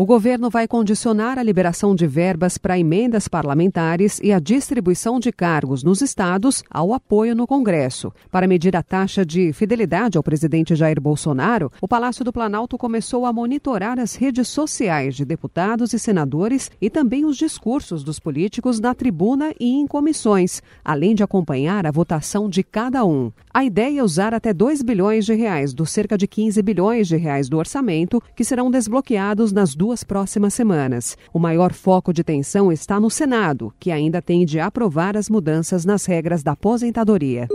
O governo vai condicionar a liberação de verbas para emendas parlamentares e a distribuição de cargos nos estados ao apoio no Congresso. Para medir a taxa de fidelidade ao presidente Jair Bolsonaro, o Palácio do Planalto começou a monitorar as redes sociais de deputados e senadores e também os discursos dos políticos na tribuna e em comissões, além de acompanhar a votação de cada um. A ideia é usar até 2 bilhões de reais dos cerca de 15 bilhões de reais do orçamento que serão desbloqueados nas duas duas próximas semanas. O maior foco de tensão está no Senado, que ainda tem de aprovar as mudanças nas regras da aposentadoria.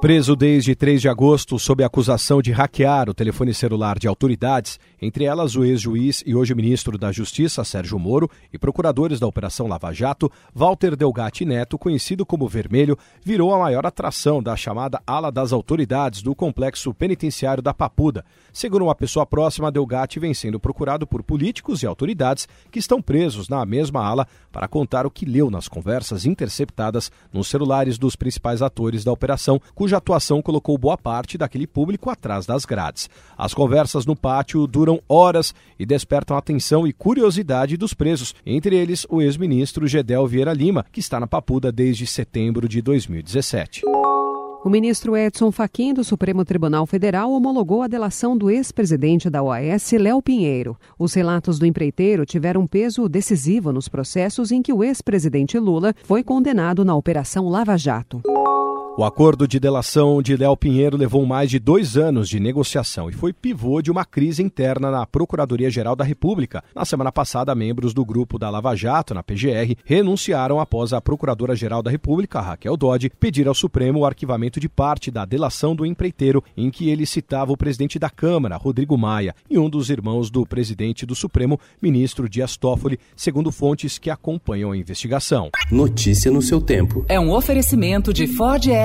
Preso desde 3 de agosto sob acusação de hackear o telefone celular de autoridades, entre elas o ex-juiz e hoje ministro da Justiça, Sérgio Moro, e procuradores da Operação Lava Jato, Walter Delgatti Neto, conhecido como Vermelho, virou a maior atração da chamada ala das autoridades do complexo penitenciário da Papuda. Segundo uma pessoa próxima, Delgatti vem sendo procurado por políticos e autoridades que estão presos na mesma ala para contar o que leu nas conversas interceptadas nos celulares dos principais atores da operação, cuja atuação colocou boa parte daquele público atrás das grades. As conversas no pátio duram horas e despertam atenção e curiosidade dos presos, entre eles o ex-ministro Gedel Vieira Lima, que está na Papuda desde setembro de 2017. O ministro Edson Fachin do Supremo Tribunal Federal homologou a delação do ex-presidente da OAS, Léo Pinheiro. Os relatos do empreiteiro tiveram peso decisivo nos processos em que o ex-presidente Lula foi condenado na Operação Lava Jato. O acordo de delação de Léo Pinheiro levou mais de dois anos de negociação e foi pivô de uma crise interna na Procuradoria-Geral da República. Na semana passada, membros do grupo da Lava Jato, na PGR, renunciaram após a Procuradora-Geral da República, Raquel Dodge, pedir ao Supremo o arquivamento de parte da delação do empreiteiro, em que ele citava o presidente da Câmara, Rodrigo Maia, e um dos irmãos do presidente do Supremo, ministro Dias Toffoli, segundo fontes que acompanham a investigação. Notícia no seu tempo. É um oferecimento de Ford